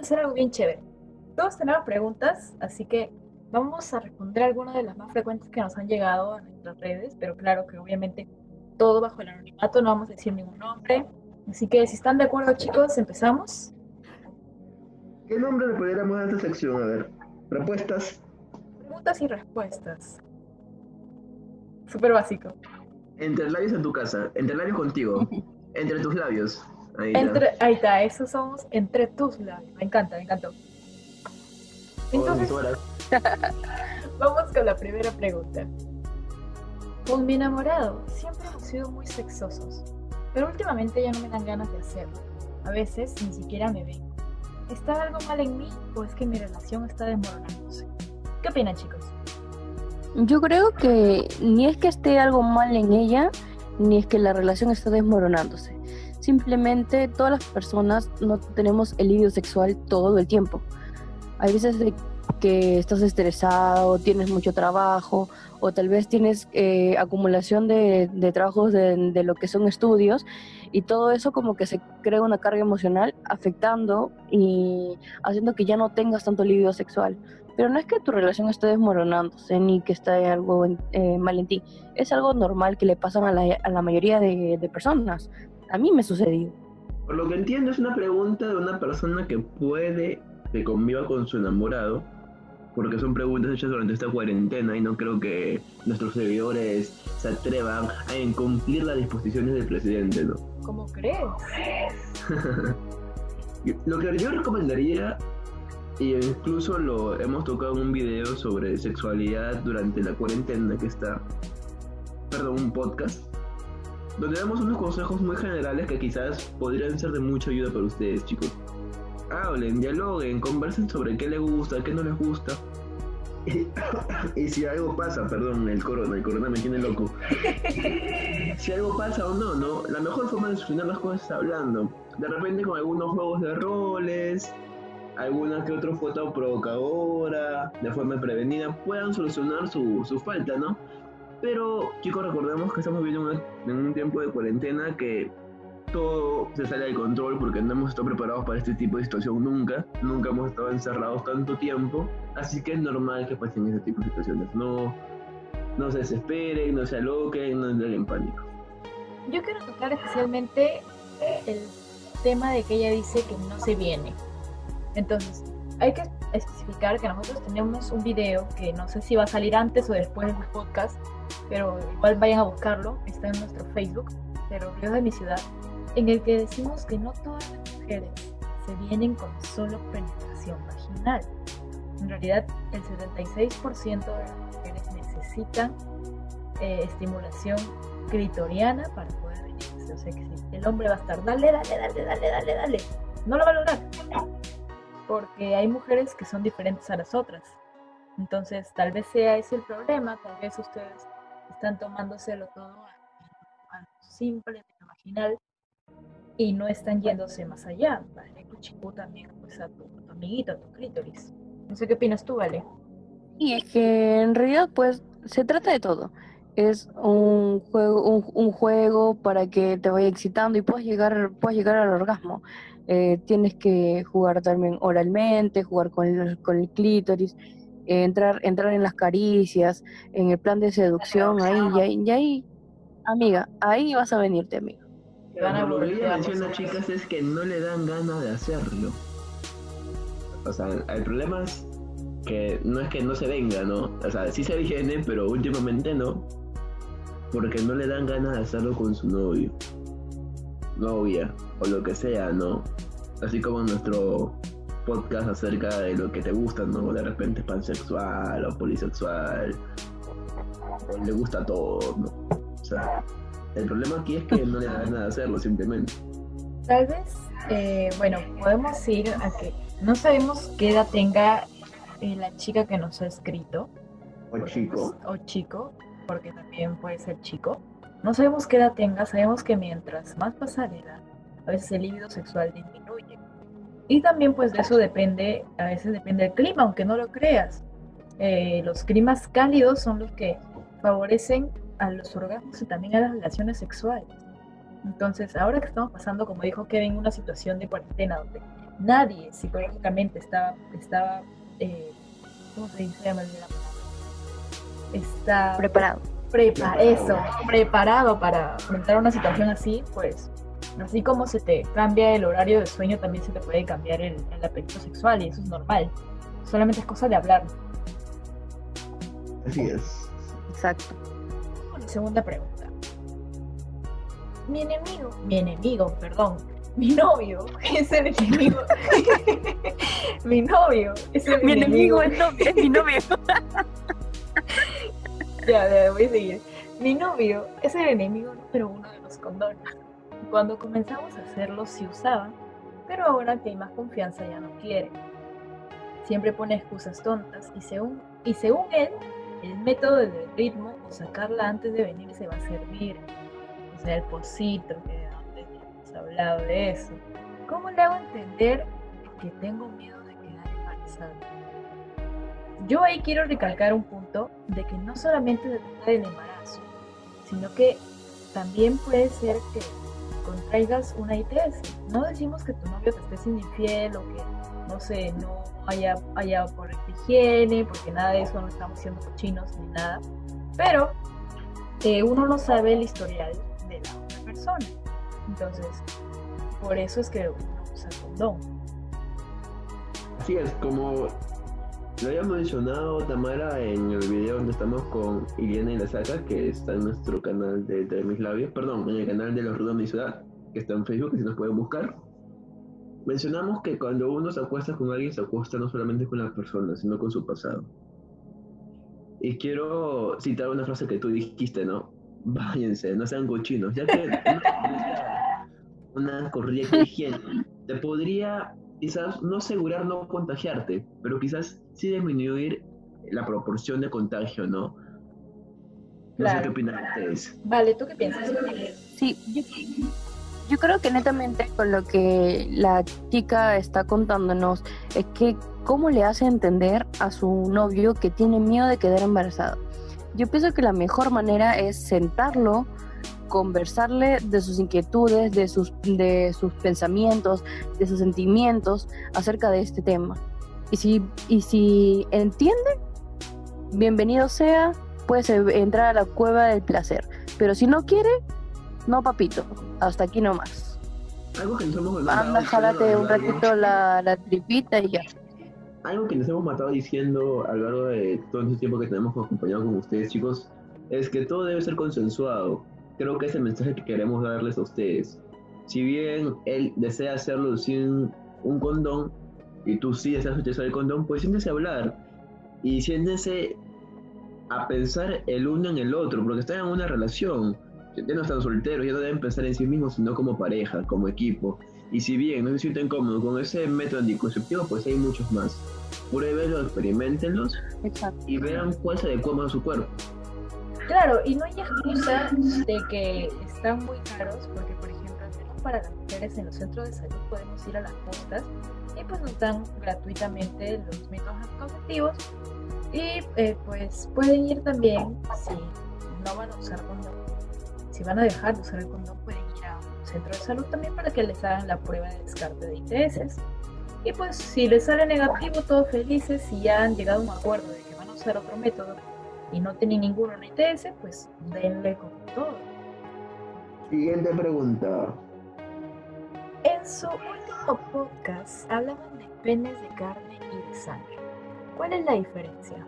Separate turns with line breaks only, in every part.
a hacer algo bien chévere. Todos tenemos preguntas, así que vamos a responder algunas de las más frecuentes que nos han llegado a nuestras redes, pero claro que obviamente todo bajo el anonimato, no vamos a decir ningún nombre. Así que si están de acuerdo chicos, empezamos.
¿Qué nombre le pudiéramos a esta sección? A ver, propuestas.
Preguntas y respuestas. Súper básico.
Entre labios en tu casa, entre labios contigo, entre tus labios.
Ahí, entre, ahí está, eso somos entre tus labios. Me encanta, me encantó. Entonces, vamos con la primera pregunta. Con mi enamorado siempre hemos sido muy sexosos, pero últimamente ya no me dan ganas de hacerlo. A veces ni siquiera me ven. ¿Está algo mal en mí o es que mi relación está desmoronándose? ¿Qué opinan chicos?
Yo creo que ni es que esté algo mal en ella, ni es que la relación está desmoronándose. Simplemente todas las personas no tenemos el libido sexual todo el tiempo. Hay veces de que estás estresado, tienes mucho trabajo o tal vez tienes eh, acumulación de, trabajos de, de, lo que son estudios y todo eso como que se crea una carga emocional afectando y haciendo que ya no tengas tanto libido sexual. Pero no es que tu relación esté desmoronándose ni que esté algo eh, mal en ti. Es algo normal que le pasan a la, mayoría de, de personas. A mí me sucedió.
Por lo que entiendo es una pregunta de una persona que puede que conviva con su enamorado, porque son preguntas hechas durante esta cuarentena y no creo que nuestros seguidores se atrevan a incumplir las disposiciones del presidente, ¿no?
¿Cómo crees?
lo que yo recomendaría y incluso lo hemos tocado en un video sobre sexualidad durante la cuarentena que está, perdón, un podcast, donde damos unos consejos muy generales que quizás podrían ser de mucha ayuda para ustedes, chicos. Hablen, dialoguen, conversen sobre qué les gusta, qué no les gusta. Y, si algo pasa, perdón, el corona, el corona me tiene loco. si algo pasa o no, ¿no? La mejor forma de solucionar las cosas es hablando. De repente con algunos juegos de roles, alguna que otra foto provocadora, de forma prevenida, puedan solucionar su, su falta, ¿no? Pero chicos, recordemos que estamos viviendo en un tiempo de cuarentena que todo se sale de control porque no hemos estado preparados para este tipo de situación nunca, nunca hemos estado encerrados tanto tiempo, así que es normal que pasen ese tipo de situaciones. No, no se desesperen, no se aloquen, no entren en pánico.
Yo quiero tocar especialmente el tema de que ella dice que no se viene. Entonces, hay que especificar que nosotros tenemos un video que no sé si va a salir antes o después del podcast, pero igual vayan a buscarlo, está en nuestro Facebook, pero Ríos de mi ciudad, en el que decimos que no todas las mujeres se vienen con solo penetración vaginal. En realidad, el 76% de las mujeres necesitan eh, estimulación clitoriana para poder venirse. O sea que si el hombre va a estar, dale, dale, dale, dale, dale, dale, no lo va a lograr porque hay mujeres que son diferentes a las otras. Entonces, tal vez sea ese el problema, tal vez ustedes están tomándoselo todo a, a simple, marginal, y no están yéndose más allá. Vale, chico también, pues a tu, amiguito, a tu clítoris. No sé qué opinas tú, Vale.
Y es que en realidad, pues, se trata de todo. Es un juego, un, un juego para que te vaya excitando y puedas llegar, puedas llegar al orgasmo. Eh, tienes que jugar también oralmente, jugar con el, con el clítoris, eh, entrar, entrar en las caricias, en el plan de seducción, ahí, y ahí, amiga, ahí vas a venirte, amiga.
lo que chicas, es que no le dan ganas de hacerlo. O sea, el problema es que no es que no se venga, ¿no? O sea, sí se viene, pero últimamente no. Porque no le dan ganas de hacerlo con su novio novia o lo que sea, ¿no? Así como nuestro podcast acerca de lo que te gusta, ¿no? De repente pansexual o polisexual, o le gusta todo, ¿no? O sea, el problema aquí es que no le da nada hacerlo simplemente.
Tal vez, eh, bueno, podemos ir a que no sabemos qué edad tenga eh, la chica que nos ha escrito.
O chico.
o chico, porque también puede ser chico. No sabemos qué edad tenga, sabemos que mientras más pasa la edad, a veces el líbido sexual disminuye. Y también pues de eso depende, a veces depende el clima, aunque no lo creas. Eh, los climas cálidos son los que favorecen a los orgasmos y también a las relaciones sexuales. Entonces, ahora que estamos pasando, como dijo Kevin, una situación de cuarentena donde nadie psicológicamente estaba, estaba eh, ¿cómo se dice? Está
Preparado.
Prepa eso, preparado para enfrentar una situación así, pues así como se te cambia el horario de sueño, también se te puede cambiar el, el apetito sexual y eso es normal. Solamente es cosa de hablar.
Así es.
Exacto.
La segunda pregunta. Mi enemigo, mi enemigo, perdón, mi novio es el enemigo. mi novio es el
Mi
enemigo.
enemigo es, novio- es mi novio.
Ya, ya, voy a seguir. Mi novio es el enemigo número uno de los condones. Cuando comenzamos a hacerlo sí usaba, pero ahora que hay más confianza ya no quiere. Siempre pone excusas tontas y según, y según él, el método del ritmo o sacarla antes de venir se va a servir. O sea, el pocito, que antes hemos hablado de eso. ¿Cómo le hago entender que tengo miedo de quedar embarazada? Yo ahí quiero recalcar un punto de que no solamente se trata del embarazo, sino que también puede ser que contraigas una ITS. No decimos que tu novio te esté siendo infiel o que, no sé, no haya, haya por higiene, porque nada de eso no estamos siendo cochinos ni nada, pero eh, uno no sabe el historial de la otra persona. Entonces, por eso es que uno usa condón.
Así es, como lo había mencionado Tamara en el video donde estamos con Iliana y la Saca, que está en nuestro canal de Entre Mis Labios, perdón, en el canal de Los Rudos de mi Ciudad, que está en Facebook, que si nos pueden buscar. Mencionamos que cuando uno se acuesta con alguien, se acuesta no solamente con la persona, sino con su pasado. Y quiero citar una frase que tú dijiste, ¿no? Váyanse, no sean cochinos, ya que una, una correcta higiene te podría quizás no asegurar no contagiarte, pero quizás sí disminuir la proporción de contagio, ¿no? No sé qué opinan ustedes.
Vale, ¿tú qué piensas?
Sí, yo, yo creo que netamente con lo que la chica está contándonos es que cómo le hace entender a su novio que tiene miedo de quedar embarazada. Yo pienso que la mejor manera es sentarlo, conversarle de sus inquietudes, de sus, de sus pensamientos, de sus sentimientos acerca de este tema. Y si, y si entiende, bienvenido sea, puedes entrar a la cueva del placer. Pero si no quiere, no papito, hasta aquí nomás.
Algo que nos hemos matado
Anda, jálate un ratito la, la tripita y ya.
Algo que nos hemos matado diciendo a lo largo de todo este tiempo que tenemos acompañado con ustedes, chicos, es que todo debe ser consensuado. Creo que es el mensaje que queremos darles a ustedes. Si bien él desea hacerlo sin un condón y tú sí deseas utilizar el condón, pues siéntese a hablar y siéntense a pensar el uno en el otro, porque están en una relación. Ya no están solteros, ya no deben pensar en sí mismos, sino como pareja, como equipo. Y si bien no se sienten cómodos con ese método anticonceptivo, pues hay muchos más. Pruébenlos, experimentenlos
Exacto.
y vean cuál se adecua más a su cuerpo.
Claro, y no hay excusa de que están muy caros, porque por ejemplo, para las mujeres en los centros de salud podemos ir a las postas y pues nos dan gratuitamente los métodos anticonceptivos y eh, pues pueden ir también, si no van a usar condón, si van a dejar de usar el condón, pueden ir a un centro de salud también para que les hagan la prueba de descarte de ITS. Y pues si les sale negativo, todos felices, si ya han llegado a un acuerdo de que van a usar otro método, y no tienen ninguno en ITS, pues denle con todo.
Siguiente pregunta.
En su último podcast hablaban de penes de carne y de sangre. ¿Cuál es la diferencia?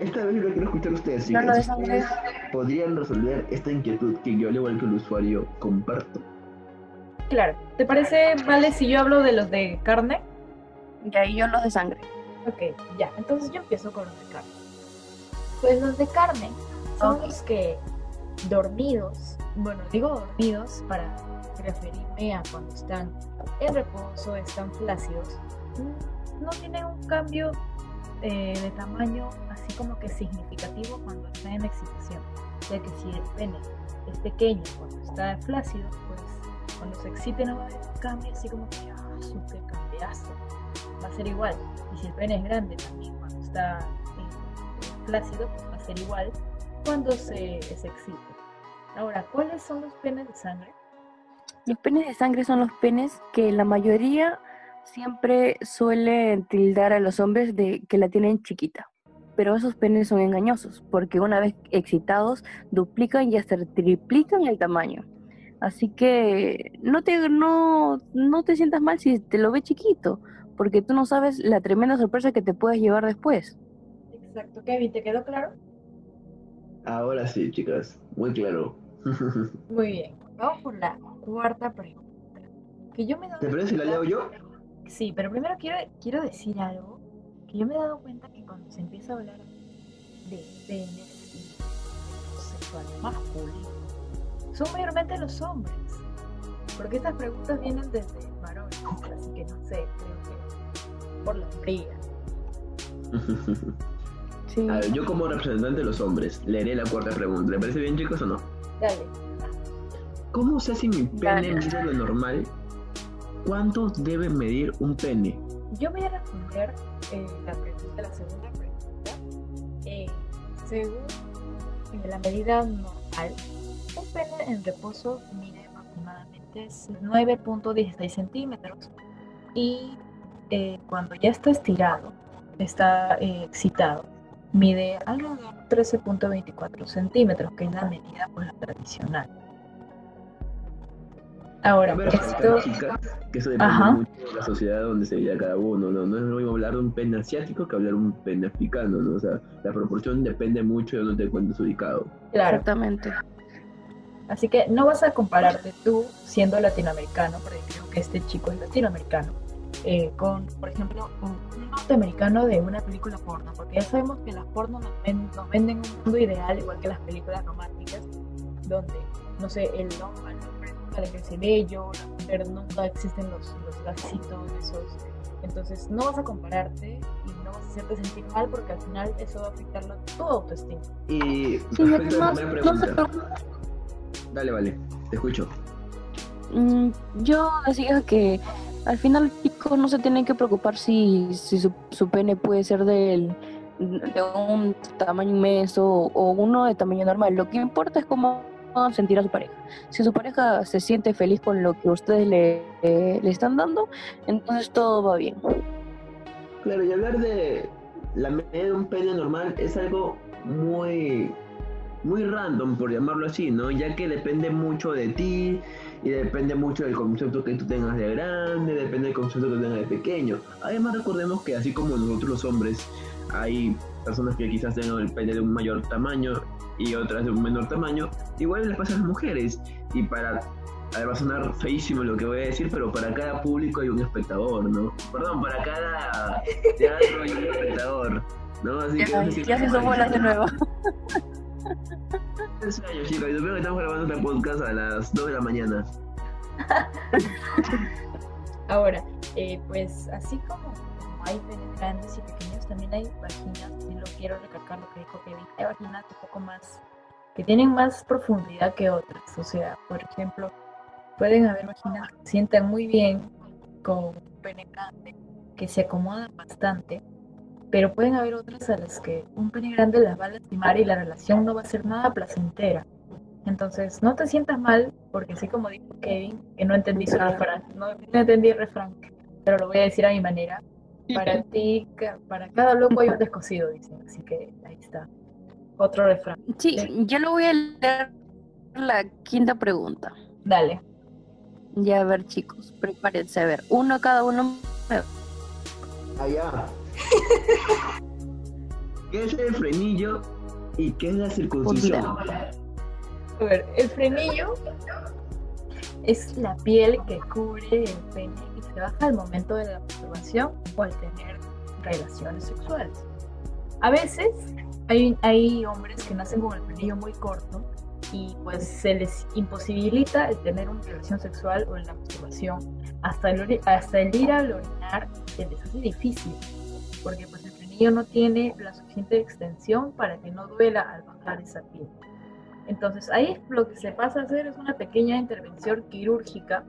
Esta vez lo quiero escuchar a ustedes,
No, no.
Ustedes podrían resolver esta inquietud que yo, al igual que el usuario, comparto.
Claro, ¿te parece, vale, si yo hablo de los de carne?
Y ahí yo los de sangre.
Ok, ya, entonces yo empiezo con los de carne. Pues los de carne son los que dormidos, bueno, digo dormidos para referirme a cuando están en reposo, están flácidos, no tienen un cambio eh, de tamaño así como que significativo cuando están en excitación, ya que si el pene es pequeño cuando está flácido, pues cuando se excite no va a haber un cambio así como que, ah, cambiazo, va a ser igual. Y si el pene es grande también cuando está pues va a ser igual cuando se, se excite. Ahora, ¿cuáles son los penes de sangre?
Los penes de sangre son los penes que la mayoría siempre suelen tildar a los hombres de que la tienen chiquita. Pero esos penes son engañosos, porque una vez excitados duplican y hasta triplican el tamaño. Así que no te, no, no te sientas mal si te lo ves chiquito, porque tú no sabes la tremenda sorpresa que te puedes llevar después.
Exacto, Kevin, ¿te quedó claro?
Ahora sí, chicas, muy claro.
Muy bien, vamos por la cuarta pregunta. Que yo me he dado
¿Te parece si la leo yo?
Sí, pero primero quiero, quiero decir algo que yo me he dado cuenta que cuando se empieza a hablar de penes y sexual masculino, son mayormente los hombres. Porque estas preguntas vienen desde varones, así que no sé, creo que por la fría.
Sí.
A ver, yo como representante de los hombres, leeré la cuarta pregunta. ¿Le parece bien, chicos, o no?
Dale.
¿Cómo sé si mi pene mide lo normal? ¿Cuánto debe medir un pene?
Yo voy a responder eh, la pregunta, la segunda pregunta. Eh, según eh, la medida normal, un pene en reposo mide aproximadamente 9.16 centímetros y eh, cuando ya está estirado, está excitado, mide alrededor de 13.24 centímetros, que es la medida pues, la tradicional. Ahora,
ver,
esto...
chicas, que eso depende
Ajá.
mucho de la sociedad donde se vive cada uno, ¿no? No es lo mismo hablar de un pene asiático que hablar de un pene africano, ¿no? O sea, la proporción depende mucho de donde te encuentres ubicado.
Claro,
Exactamente.
Así que no vas a compararte tú siendo latinoamericano, porque creo que este chico es latinoamericano, eh, con, por ejemplo, un un norteamericano de una película porno, porque ya sabemos que las porno nos, ven- nos venden un mundo ideal, igual que las películas románticas, donde, no sé, el hombre, nunca le crece vello, la mujer nunca existen los, los gasitos esos. Entonces no vas a compararte y no vas a hacerte sentir mal porque al final eso va a afectar la- tu autoestima.
Y
Sí, además, no se
dale, vale, te escucho.
Mm, Yo decía que al final chico no se tiene que preocupar si, si su, pene puede ser del, de un tamaño inmenso o uno de tamaño normal. Lo que importa es cómo sentir a su pareja. Si su pareja se siente feliz con lo que ustedes le, le están dando, entonces todo va bien.
Claro, y hablar de la medida de un pene normal es algo muy, muy random, por llamarlo así, ¿no? Ya que depende mucho de ti y depende mucho del concepto que tú tengas de grande, depende del concepto que tengas de pequeño. Además, recordemos que así como nosotros los hombres, hay personas que quizás tengan el pene de un mayor tamaño y otras de un menor tamaño, igual les pasa a las mujeres. Y para a ver, va a sonar feísimo lo que voy a decir, pero para cada público hay un espectador, ¿no? Perdón, para cada teatro hay un espectador, ¿no? Así que no sé si-
Ya se bolas de nuevo.
Años, chicos, y que estamos grabando este podcast a las 2 de la mañana.
Ahora, eh, pues así como, como hay penes grandes y pequeños, también hay vaginas, y lo quiero recalcar lo que dijo Kevin, hay vaginas un poco más, que tienen más profundidad que otras, o sea, por ejemplo, pueden haber vaginas que se sientan muy bien con un pene grande, que se acomodan bastante, pero pueden haber otras a las que un pene grande las va a lastimar y la relación no va a ser nada placentera. Entonces, no te sientas mal, porque así como dijo Kevin, que no entendí su refrán, no, no entendí el refrán, pero lo voy a decir a mi manera. Para ti, para cada loco hay un descosido, dicen. Así que ahí está. Otro refrán.
Sí, yo lo voy a leer la quinta pregunta.
Dale.
Ya a ver, chicos, prepárense a ver. Uno cada uno.
Allá. ¿Qué es el frenillo y qué es la circuncisión?
A ver, el frenillo es la piel que cubre el pene y se baja al momento de la masturbación o al tener relaciones sexuales. A veces hay, hombres que nacen con el frenillo muy corto y pues se les imposibilita el tener una relación sexual o la masturbación. Hasta el, hasta el ir al orinar se les hace difícil porque pues el frenillo no tiene la suficiente extensión para que no duela al bajar esa piel. Entonces ahí lo que se pasa a hacer es una pequeña intervención quirúrgica,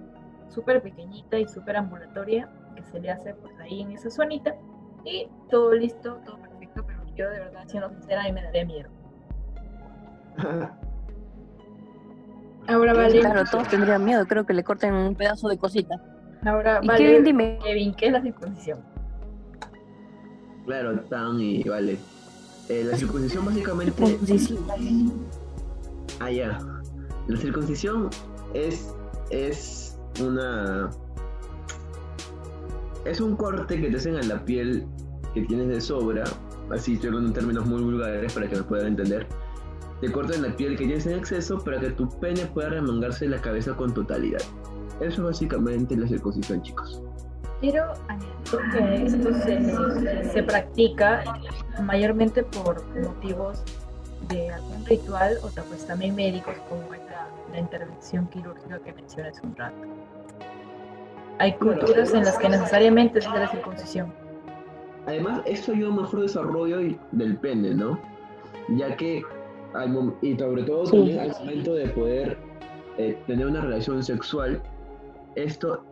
súper pequeñita y súper ambulatoria, que se le hace pues ahí en esa zonita y todo listo, todo perfecto, pero yo de verdad, siendo sincera, a mí me daría miedo. Ahora vale.
Claro, todos tendrían miedo, creo que le corten un pedazo de cosita.
Ahora
Y
vale.
Kevin, dime.
Kevin, ¿qué es la circuncisión?
Claro, tan y vale. Eh, la circuncisión básicamente...
Circuncisión.
Ah, ya. La circuncisión es, es una... Es un corte que te hacen en la piel que tienes de sobra. Así estoy hablando en términos muy vulgares para que me puedan entender. Te cortan la piel que tienes en exceso para que tu pene pueda remangarse la cabeza con totalidad. Eso es básicamente la circuncisión, chicos.
Quiero añadir que esto se, se practica mayormente por motivos de algún ritual o pues también médicos como es la, la intervención quirúrgica que mencioné hace un rato. Hay culturas en
además-
las que necesariamente se hace la circuncisión.
Además, esto ayuda a un mejor desarrollo del pene, ¿no? Ya que, al y sobre todo
Sí.
también al momento de poder eh, tener una relación sexual, esto,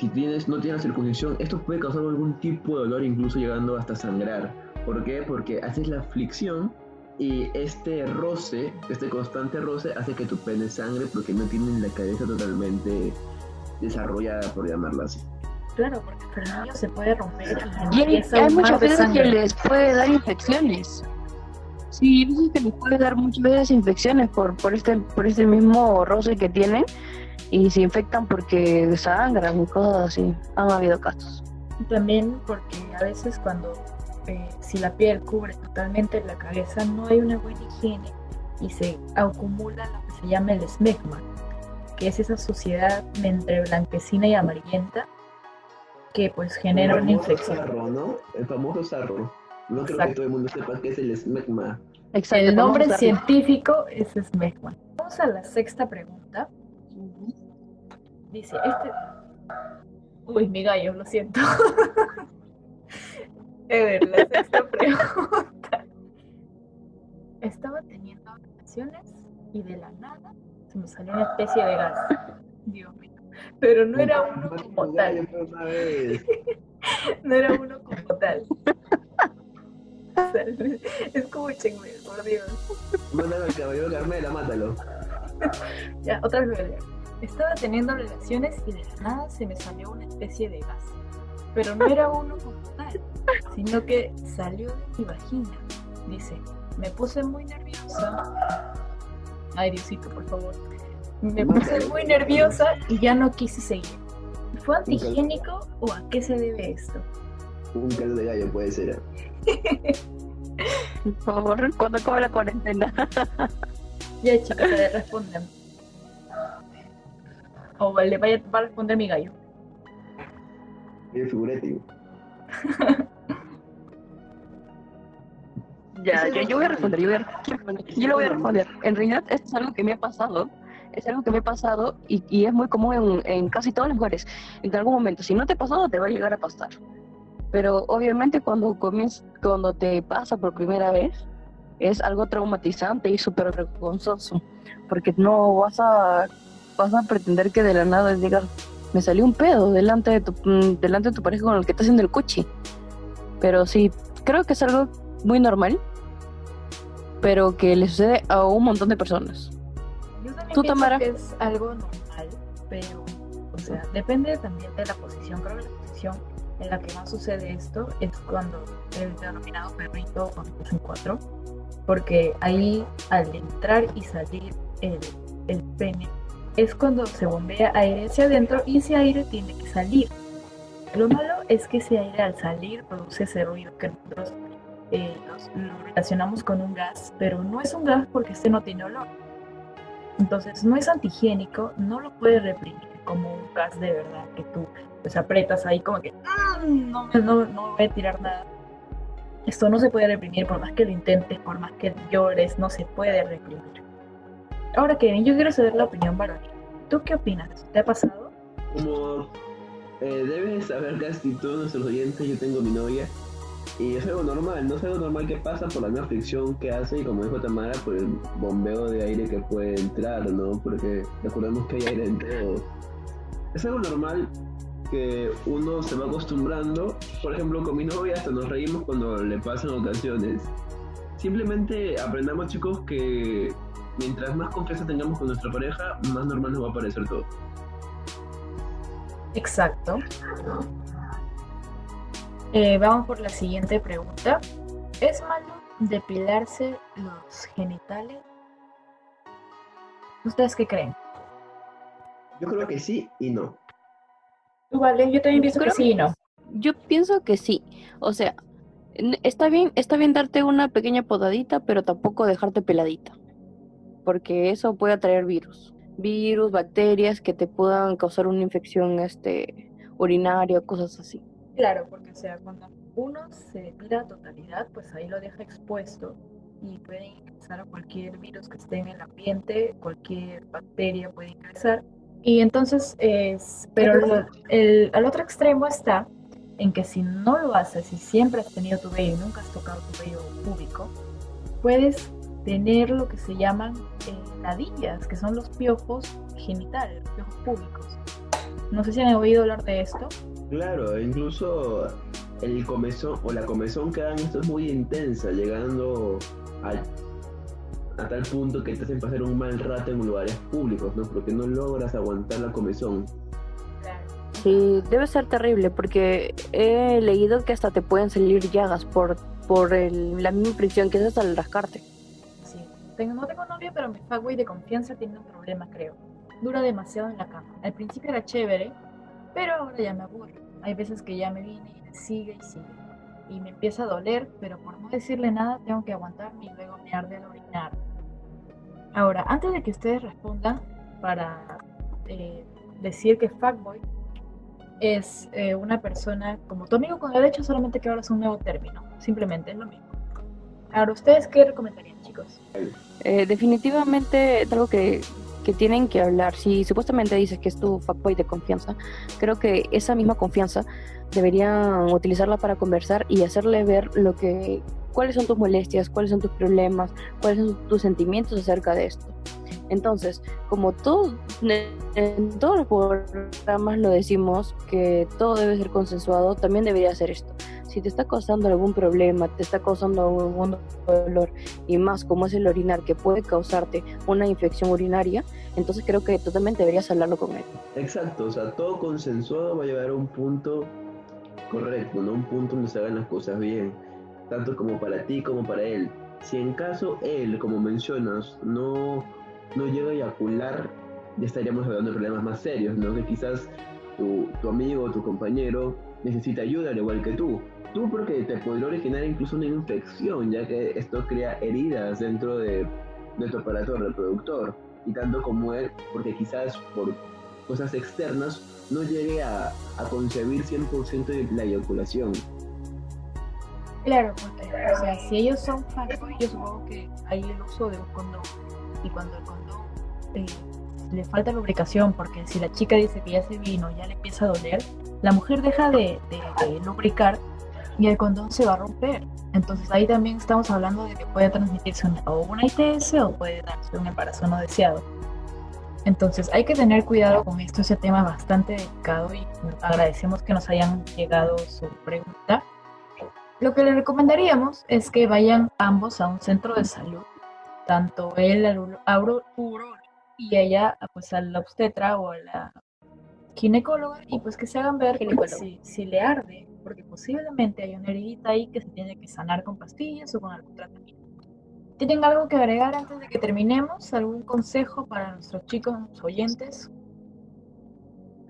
si tienes, no tienes circuncisión, esto puede causar algún tipo de dolor, incluso llegando hasta sangrar. ¿Por qué? Porque haces la fricción y este roce, este constante roce, hace que tu pene sangre porque no tienen la cabeza totalmente desarrollada, por llamarla así.
Claro, porque el frenillo se puede romper y
hay, hay muchas veces que les puede dar infecciones. Sí, hay veces que les puede dar muchas veces infecciones por, por este por este mismo roce que tienen y se infectan porque sangran y cosas así. Han habido casos.
Y también porque a veces cuando eh, si la piel cubre totalmente la cabeza no hay una buena higiene y se acumula lo que se llama el esmegma, que es esa suciedad entre blanquecina y amarillenta que pues genera
El
una
famoso
infección.
sarro, ¿no? El famoso sarro. No creo que
Exacto.
todo el mundo sepa qué es el esmegma.
Exacto.
El nombre científico es esmegma. Vamos a la sexta pregunta. Dice, este... Uy, mi gallo, lo siento. Ever, la sexta pregunta. Estaba teniendo relaciones y de la nada se me salió una especie de gas. Dios mío. Pero no era uno como tal. No era uno como tal. O sea, Escúchenme, por Dios.
Mándalo al caballero Carmela, mátalo.
Ya, otra vez. Estaba teniendo relaciones y de la nada se me salió una especie de gas. Pero no era uno como tal, sino que salió de mi vagina. Dice, me puse muy nerviosa. Ay, Diosito, por favor. Me puse muy nerviosa y ya no quise seguir. ¿Fue antihigiénico o a qué se debe esto?
Un caldo de gallo puede ser.
Por favor, cuando acabe la cuarentena.
Ya, chicos, se responden. O le vaya va a responder mi gallo.
El figurativo.
Ya, yo, yo voy a responder, yo, voy a responder, yo lo voy a responder. En realidad, esto es algo que me ha pasado, es algo que me ha pasado y, y es muy común en, en casi todos los lugares. En algún momento, si no te ha pasado, te va a llegar a pasar. Pero obviamente cuando comienza, cuando te pasa por primera vez, es algo traumatizante y súper vergonzoso, porque no vas a, vas a pretender que de la nada digas, me salió un pedo delante de tu, mm, delante de tu pareja con el que estás haciendo el coche. Pero sí, creo que es algo muy normal, pero que le sucede a un montón de personas.
Yo también
¿Tú, Tamara?
que es algo normal, pero, o sea, depende también de la posición. Creo que la posición en la que más sucede esto es cuando el denominado perrito cuando en cuatro, porque ahí al entrar y salir el, el pene es cuando se bombea aire hacia adentro y ese aire tiene que salir. Lo malo es que ese aire al salir produce ese ruido que nosotros eh, lo relacionamos con un gas, pero no es un gas porque este no tiene olor. Entonces no es antihigiénico, no lo puedes reprimir como un gas de verdad que tú pues apretas ahí como que "Mm, no, no, no voy a tirar nada. Esto no se puede reprimir por más que lo intentes, por más que llores, no se puede reprimir. Ahora Kevin, yo quiero saber la opinión varonil. ¿Tú qué opinas? ¿Te ha pasado?
Como eh, debes saber casi todos nuestros oyentes, yo tengo mi novia. Y es algo normal, no es algo normal que pasa por la misma fricción que hace y como dijo Tamara, por el bombeo de aire que puede entrar, ¿no? Porque recordemos que hay aire en todo. Es algo normal que uno se va acostumbrando. Por ejemplo, con mi novia hasta nos reímos cuando le pasan ocasiones. Simplemente aprendamos chicos que mientras más confianza tengamos con nuestra pareja, más normal nos va a parecer todo.
Exacto. Eh, vamos por la siguiente pregunta. ¿Es malo depilarse los genitales? ¿Ustedes qué creen?
Yo creo que sí y no.
Yo también pienso que sí y no.
Yo pienso que sí. O sea, está bien, está bien darte una pequeña podadita, pero tampoco dejarte peladita. Porque eso puede atraer virus. Virus, bacterias que te puedan causar una infección este, urinaria, cosas así.
Claro, porque o sea, cuando uno se depila a totalidad, pues ahí lo deja expuesto y puede ingresar a cualquier virus que esté en el ambiente, cualquier bacteria puede ingresar. Y entonces, es, pero lo- el, al otro extremo está en que si no lo haces, si siempre has tenido tu vello y nunca has tocado tu vello público, puedes tener lo que se llaman eh, ladillas, que son los piojos genitales, los piojos públicos. No sé si han oído hablar de esto.
Claro, incluso el comezón o la comezón que dan esto es muy intensa, llegando al- a tal punto que te hacen pasar un mal rato en lugares públicos, ¿no? Porque no logras aguantar la comezón.
Sí, debe ser terrible porque he leído que hasta te pueden salir llagas por, por el- la misma fricción que haces al rascarte.
Sí, tengo, no tengo novio, pero mi fuckboy de confianza tiene un problema, creo. Dura demasiado en la cama. Al principio era chévere, pero ahora ya me aburre. Hay veces que ya me viene y me sigue y sigue. Y me empieza a doler, pero por no decirle nada tengo que aguantarme y luego me arde al orinar. Ahora, antes de que ustedes respondan, para eh, decir que fuckboy es eh, una persona como tu amigo con derecho, solamente que ahora es un nuevo término. Simplemente es lo mismo. Ahora, ¿ustedes qué recomendarían, chicos?
Eh, definitivamente es algo que, que tienen que hablar. Si supuestamente dices que es tu fuckboy de confianza, creo que esa misma confianza deberían utilizarla para conversar y hacerle ver lo que cuáles son tus molestias, cuáles son tus problemas, cuáles son tus sentimientos acerca de esto. Entonces, como todo, en todos los programas lo decimos que todo debe ser consensuado, también debería ser esto. Si te está causando algún problema, te está causando algún dolor y más como es el orinar que puede causarte una infección urinaria, entonces creo que totalmente deberías hablarlo con él.
Exacto, o sea, todo consensuado va a llevar a un punto correcto, ¿no? Un punto donde se hagan las cosas bien, tanto como para ti como para él. Si en caso él, como mencionas, no, no llega a eyacular, ya estaríamos hablando de problemas más serios, ¿no? Que quizás tu, tu amigo tu compañero necesita ayuda al igual que tú. Tú porque te podría originar incluso una infección, ya que esto crea heridas dentro de, de tu aparato reproductor. Y tanto como él, porque quizás por cosas externas no llegue a, a concebir 100% de la eyaculación.
Claro, porque, o sea, si ellos son fuckboy, yo supongo que hay el uso de un condón. Y cuando el condón eh, le falta lubricación, porque si la chica dice que ya se vino, ya le empieza a doler, la mujer deja de, lubricar y el condón se va a romper. Entonces ahí también estamos hablando de que puede transmitirse o una ITS o puede darse un embarazo no deseado. Entonces hay que tener cuidado con esto, ese tema bastante delicado y agradecemos que nos hayan llegado su pregunta. Lo que le recomendaríamos es que vayan ambos a un centro de salud, tanto él al urólogo y ella pues a la obstetra o a la ginecóloga y pues que se hagan ver
Ginecólogo.
si, si le arde, porque posiblemente hay una heridita ahí que se tiene que sanar con pastillas o con algún tratamiento. ¿Tienen algo que agregar antes de que terminemos? ¿Algún consejo para nuestros chicos, nuestros oyentes?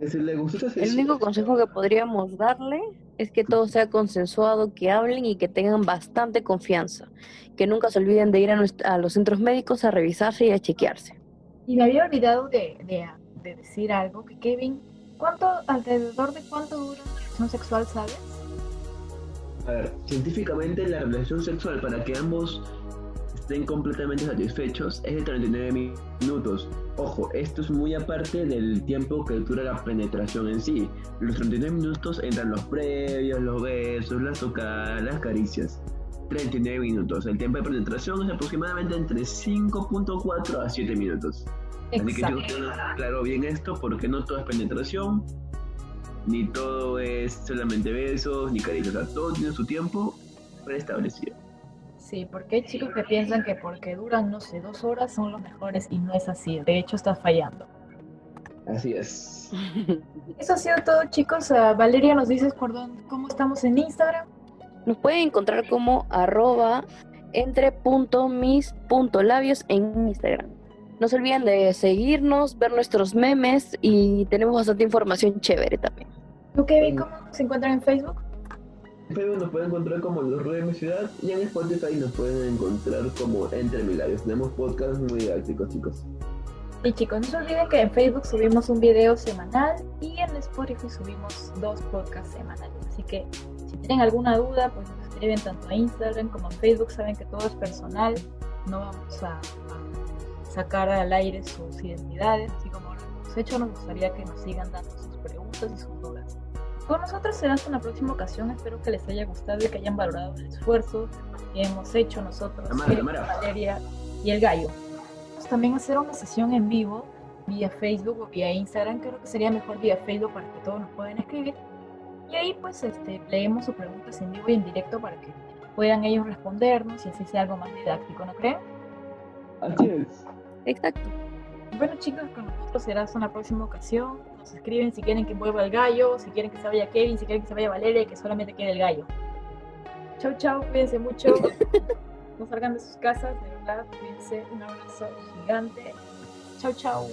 Si le
El único consejo que podríamos darle es que todo sea consensuado, que hablen y que tengan bastante confianza, que nunca se olviden de ir a, nuestra- a los centros médicos a revisarse y a chequearse.
Y me había olvidado de, de- de decir algo, que Kevin, ¿cuánto, alrededor de cuánto dura una relación sexual, sabes?
A ver, científicamente la relación sexual para que ambos estén completamente satisfechos es de 39 minutos. Ojo, esto es muy aparte del tiempo que dura la penetración en sí. Los 39 minutos entran los previos, los besos, las tocadas, las caricias. 39 minutos. El tiempo de penetración es aproximadamente entre 5.4 a 7 minutos. Así que
Exacto.
chicos, tengan claro bien esto porque no todo es penetración, ni todo es solamente besos, ni caricias. O sea, todo tiene su tiempo preestablecido.
Sí, porque hay chicos que piensan que porque duran, no sé, dos horas son los mejores y no es así. De hecho, estás fallando.
Así es.
Eso ha sido todo, chicos. Ah, Valeria, ¿nos dices por dónde, cómo estamos en Instagram?
Nos pueden encontrar como arroba entre punto mis punto labios en Instagram. No se olviden de seguirnos, ver nuestros memes y tenemos bastante información chévere también.
¿Tú, Kevin, cómo se encuentran en Facebook?
Facebook nos pueden encontrar como Los Ruidos de mi Ciudad y en Spotify nos pueden encontrar como Entre Milagros. Tenemos podcasts muy didácticos, chicos.
Y chicos, no se olviden que en Facebook subimos un video semanal y en Spotify subimos dos podcasts semanales. Así que si tienen alguna duda, pues nos escriben tanto a Instagram como a Facebook. Saben que todo es personal, no vamos a, a sacar al aire sus identidades. Así como lo hemos hecho, nos gustaría que nos sigan dando sus preguntas y sus dudas. Con nosotros será hasta una próxima ocasión. Espero que les haya gustado y que hayan valorado el esfuerzo que hemos hecho nosotros, Kevin,
Tamara.
Valeria y el gallo. Vamos también a hacer una sesión en vivo vía Facebook o vía Instagram. Creo que sería mejor vía Facebook para que todos nos puedan escribir. Y ahí pues este, leemos sus preguntas en vivo y en directo para que puedan ellos respondernos y así sea algo más didáctico, ¿no creen?
Así es.
Exacto.
Bueno chicos, con nosotros será hasta una próxima ocasión. Nos escriben si quieren que vuelva el gallo, si quieren que se vaya Kevin, si quieren que se vaya Valeria y que solamente quede el gallo. Chau, chau, cuídense mucho. No salgan de sus casas, de verdad, cuídense. Un abrazo gigante. Chau, chau.